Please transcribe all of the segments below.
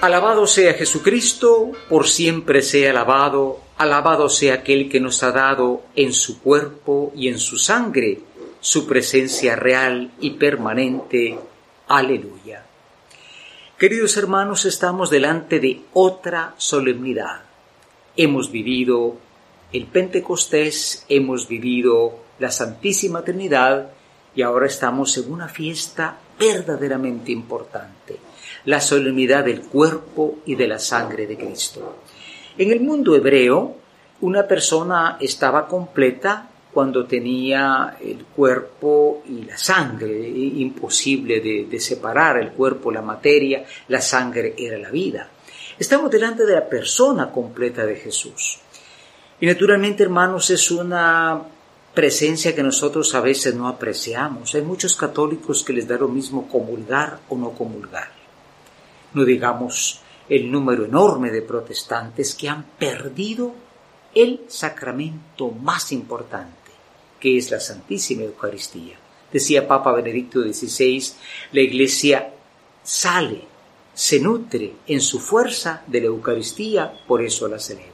Alabado sea Jesucristo, por siempre sea alabado, alabado sea aquel que nos ha dado en su cuerpo y en su sangre su presencia real y permanente. Aleluya. Queridos hermanos, estamos delante de otra solemnidad. Hemos vivido el Pentecostés, hemos vivido la Santísima Trinidad y ahora estamos en una fiesta verdaderamente importante la solemnidad del cuerpo y de la sangre de Cristo. En el mundo hebreo, una persona estaba completa cuando tenía el cuerpo y la sangre, imposible de, separar el cuerpo, la materia, la sangre era la vida. Estamos delante de la persona completa de Jesús. Y naturalmente, hermanos, es una presencia que nosotros a veces no apreciamos. Hay muchos católicos que les da lo mismo comulgar o no comulgar no digamos el número enorme de protestantes que han perdido el sacramento más importante, que es la Santísima Eucaristía. Decía Papa Benedicto XVI, la Iglesia sale, se nutre en su fuerza de la Eucaristía, por eso la celebra.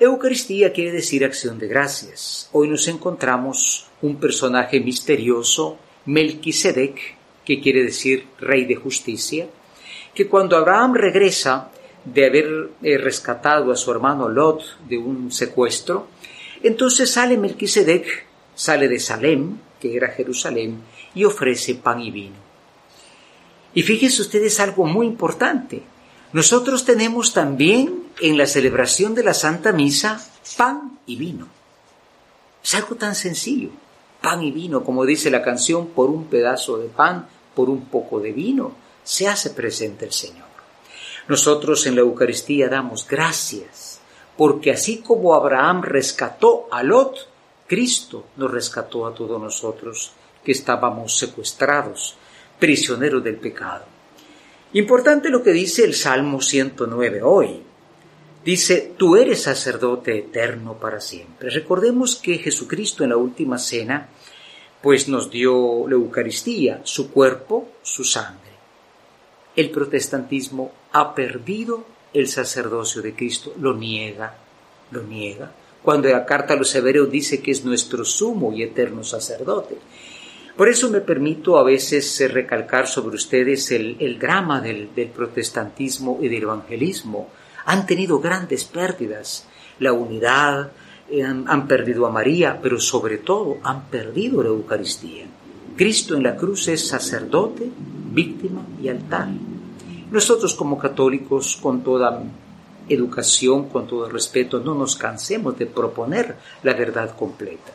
Eucaristía quiere decir acción de gracias. Hoy nos encontramos un personaje misterioso, Melquisedec, que quiere decir rey de justicia, que cuando Abraham regresa de haber eh, rescatado a su hermano Lot de un secuestro, entonces sale Melquisedec, sale de Salem, que era Jerusalén, y ofrece pan y vino. Y fíjense ustedes algo muy importante. Nosotros tenemos también en la celebración de la Santa Misa pan y vino. Es algo tan sencillo. Pan y vino, como dice la canción, por un pedazo de pan, por un poco de vino se hace presente el Señor. Nosotros en la Eucaristía damos gracias, porque así como Abraham rescató a Lot, Cristo nos rescató a todos nosotros que estábamos secuestrados, prisioneros del pecado. Importante lo que dice el Salmo 109 hoy. Dice, tú eres sacerdote eterno para siempre. Recordemos que Jesucristo en la última cena, pues nos dio la Eucaristía, su cuerpo, su sangre el protestantismo ha perdido el sacerdocio de Cristo, lo niega, lo niega. Cuando la carta a los hebreos dice que es nuestro sumo y eterno sacerdote. Por eso me permito a veces eh, recalcar sobre ustedes el, drama del, protestantismo y del evangelismo. Han tenido grandes pérdidas, la unidad, eh, han perdido a María, pero sobre todo han perdido la Eucaristía. Cristo en la cruz es sacerdote, víctima y altar. Nosotros como católicos, con toda educación, con todo respeto, no nos cansemos de proponer la verdad completa.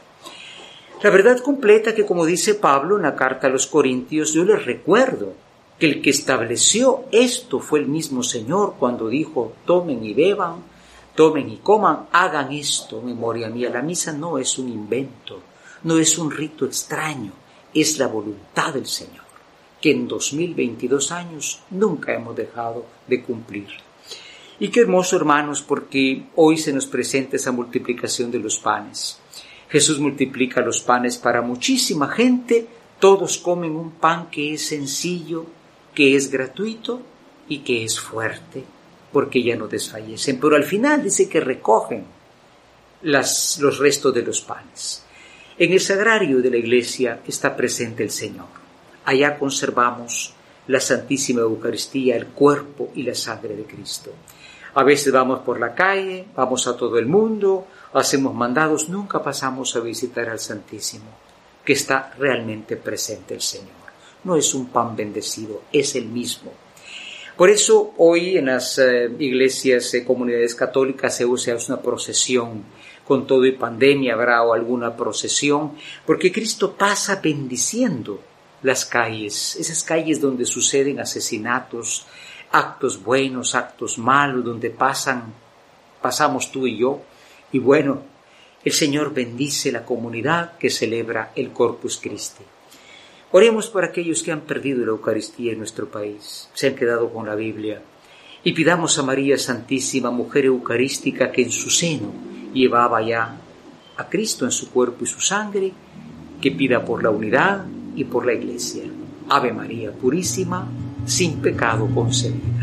La verdad completa que, como dice Pablo en la carta a los Corintios, yo les recuerdo que el que estableció esto fue el mismo Señor cuando dijo, tomen y beban, tomen y coman, hagan esto, memoria mía. La misa no es un invento, no es un rito extraño, es la voluntad del Señor, que en 2022 años nunca hemos dejado de cumplir. Y qué hermoso, hermanos, porque hoy se nos presenta esa multiplicación de los panes. Jesús multiplica los panes para muchísima gente, todos comen un pan que es sencillo, que es gratuito y que es fuerte, porque ya no desfallecen. Pero al final dice que recogen las, los restos de los panes. En el sagrario de la iglesia está presente el Señor. Allá conservamos la Santísima Eucaristía, el cuerpo y la sangre de Cristo. A veces vamos por la calle, vamos a todo el mundo, hacemos mandados, nunca pasamos a visitar al Santísimo, que está realmente presente el Señor. No es un pan bendecido, es el mismo. Por eso hoy en las eh, iglesias, y comunidades católicas se usa una procesión con todo y pandemia habrá alguna procesión, porque Cristo pasa bendiciendo las calles, esas calles donde suceden asesinatos, actos buenos, actos malos, donde pasan, pasamos tú y yo, y bueno, el Señor bendice la comunidad que celebra el Corpus Christi. Oremos por aquellos que han perdido la Eucaristía en nuestro país, se han quedado con la Biblia, y pidamos a María Santísima, Mujer Eucarística, que en su seno llevaba ya a Cristo en su cuerpo y su sangre, que pida por la unidad y por la Iglesia. Ave María Purísima, sin pecado concebida.